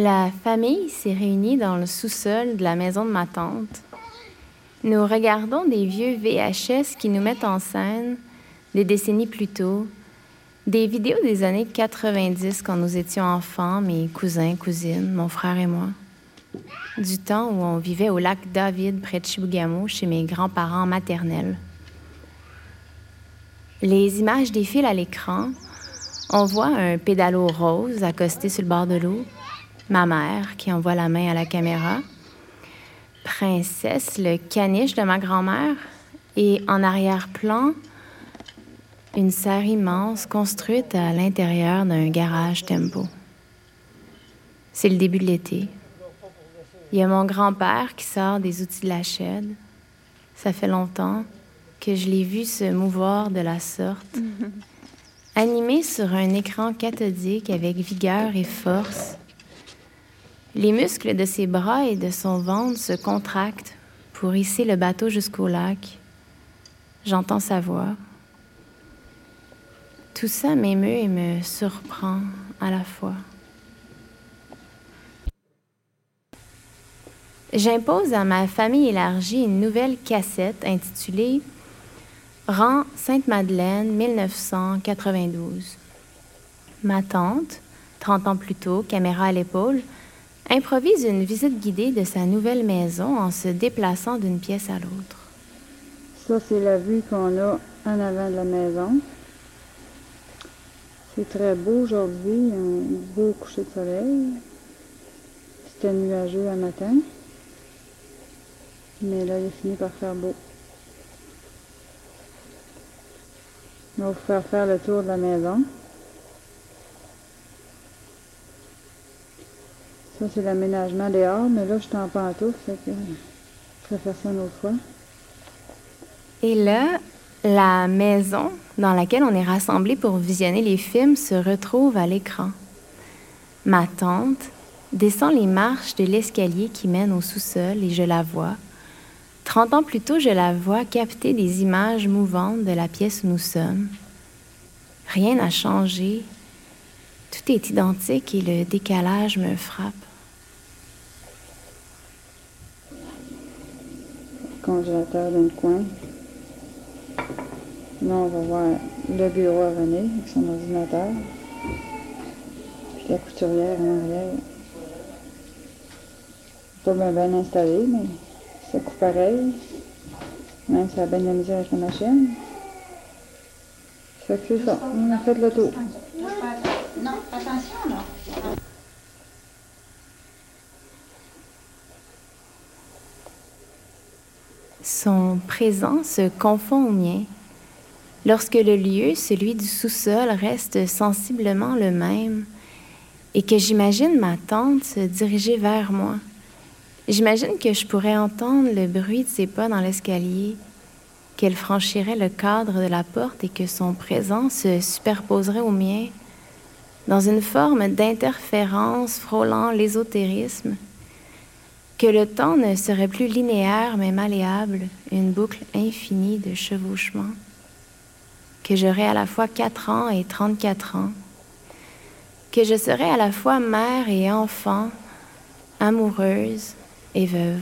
La famille s'est réunie dans le sous-sol de la maison de ma tante. Nous regardons des vieux VHS qui nous mettent en scène, des décennies plus tôt, des vidéos des années 90 quand nous étions enfants, mes cousins, cousines, mon frère et moi. Du temps où on vivait au lac David près de Chibougamau chez mes grands-parents maternels. Les images défilent à l'écran. On voit un pédalo rose accosté sur le bord de l'eau, ma mère qui envoie la main à la caméra, Princesse, le caniche de ma grand-mère, et en arrière-plan, une serre immense construite à l'intérieur d'un garage tempo. C'est le début de l'été. Il y a mon grand-père qui sort des outils de la chaîne. Ça fait longtemps que je l'ai vu se mouvoir de la sorte, animé sur un écran cathodique avec vigueur et force les muscles de ses bras et de son ventre se contractent pour hisser le bateau jusqu'au lac. J'entends sa voix. Tout ça m'émeut et me surprend à la fois. J'impose à ma famille élargie une nouvelle cassette intitulée Rang Sainte-Madeleine 1992. Ma tante, 30 ans plus tôt, caméra à l'épaule, improvise une visite guidée de sa nouvelle maison en se déplaçant d'une pièce à l'autre. Ça, c'est la vue qu'on a en avant de la maison. C'est très beau aujourd'hui, un beau coucher de soleil. C'était nuageux un matin. Mais là, il a fini par faire beau. On va faire faire le tour de la maison. Ça, c'est l'aménagement dehors, mais là, je suis en pantoufle, fait que je vais faire ça une autre fois. Et là, la maison dans laquelle on est rassemblés pour visionner les films se retrouve à l'écran. Ma tante descend les marches de l'escalier qui mène au sous-sol et je la vois. Trente ans plus tôt, je la vois capter des images mouvantes de la pièce où nous sommes. Rien n'a changé. Tout est identique et le décalage me frappe. Congélateur dans le coin. Là, on va voir le bureau à René avec son ordinateur. Puis la couturière en arrière. Pas bien, bien installé, mais ça coupe pareil. Même ça a bien de la misère avec la machine. Fait que ça. On a fait le tour. Non, attention là. Son présent se confond au mien. Lorsque le lieu, celui du sous-sol, reste sensiblement le même et que j'imagine ma tante se diriger vers moi, j'imagine que je pourrais entendre le bruit de ses pas dans l'escalier, qu'elle franchirait le cadre de la porte et que son présent se superposerait au mien dans une forme d'interférence frôlant l'ésotérisme que le temps ne serait plus linéaire mais malléable, une boucle infinie de chevauchement, que j'aurais à la fois 4 ans et 34 ans, que je serais à la fois mère et enfant, amoureuse et veuve.